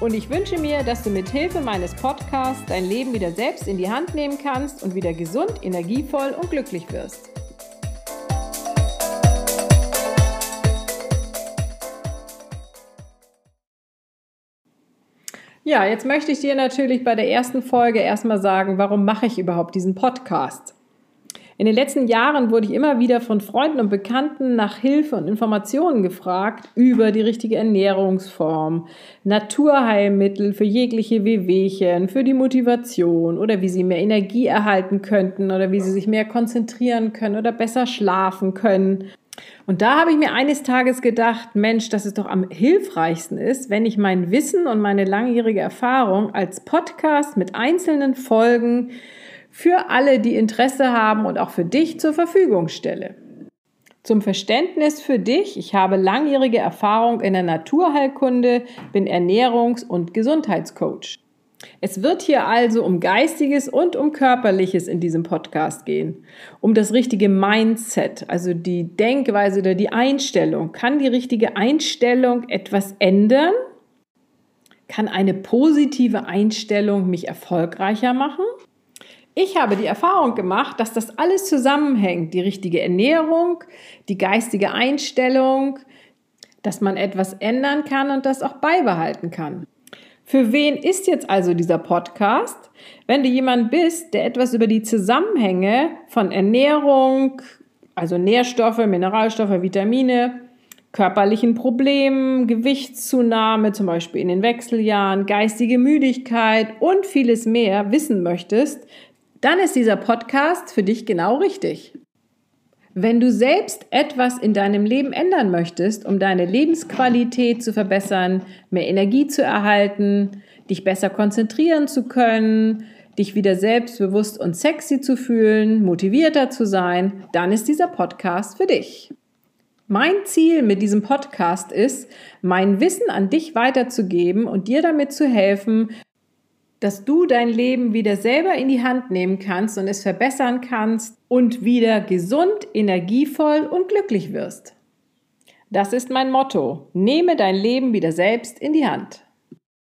Und ich wünsche mir, dass du mit Hilfe meines Podcasts dein Leben wieder selbst in die Hand nehmen kannst und wieder gesund, energievoll und glücklich wirst. Ja, jetzt möchte ich dir natürlich bei der ersten Folge erstmal sagen, warum mache ich überhaupt diesen Podcast? In den letzten Jahren wurde ich immer wieder von Freunden und Bekannten nach Hilfe und Informationen gefragt über die richtige Ernährungsform, Naturheilmittel für jegliche Wehwehchen, für die Motivation oder wie sie mehr Energie erhalten könnten oder wie sie sich mehr konzentrieren können oder besser schlafen können. Und da habe ich mir eines Tages gedacht, Mensch, dass es doch am hilfreichsten ist, wenn ich mein Wissen und meine langjährige Erfahrung als Podcast mit einzelnen Folgen für alle, die Interesse haben und auch für dich zur Verfügung stelle. Zum Verständnis für dich, ich habe langjährige Erfahrung in der Naturheilkunde, bin Ernährungs- und Gesundheitscoach. Es wird hier also um Geistiges und um Körperliches in diesem Podcast gehen. Um das richtige Mindset, also die Denkweise oder die Einstellung. Kann die richtige Einstellung etwas ändern? Kann eine positive Einstellung mich erfolgreicher machen? Ich habe die Erfahrung gemacht, dass das alles zusammenhängt. Die richtige Ernährung, die geistige Einstellung, dass man etwas ändern kann und das auch beibehalten kann. Für wen ist jetzt also dieser Podcast? Wenn du jemand bist, der etwas über die Zusammenhänge von Ernährung, also Nährstoffe, Mineralstoffe, Vitamine, körperlichen Problemen, Gewichtszunahme, zum Beispiel in den Wechseljahren, geistige Müdigkeit und vieles mehr wissen möchtest, dann ist dieser Podcast für dich genau richtig. Wenn du selbst etwas in deinem Leben ändern möchtest, um deine Lebensqualität zu verbessern, mehr Energie zu erhalten, dich besser konzentrieren zu können, dich wieder selbstbewusst und sexy zu fühlen, motivierter zu sein, dann ist dieser Podcast für dich. Mein Ziel mit diesem Podcast ist, mein Wissen an dich weiterzugeben und dir damit zu helfen, dass du dein Leben wieder selber in die Hand nehmen kannst und es verbessern kannst und wieder gesund, energievoll und glücklich wirst. Das ist mein Motto. Nehme dein Leben wieder selbst in die Hand.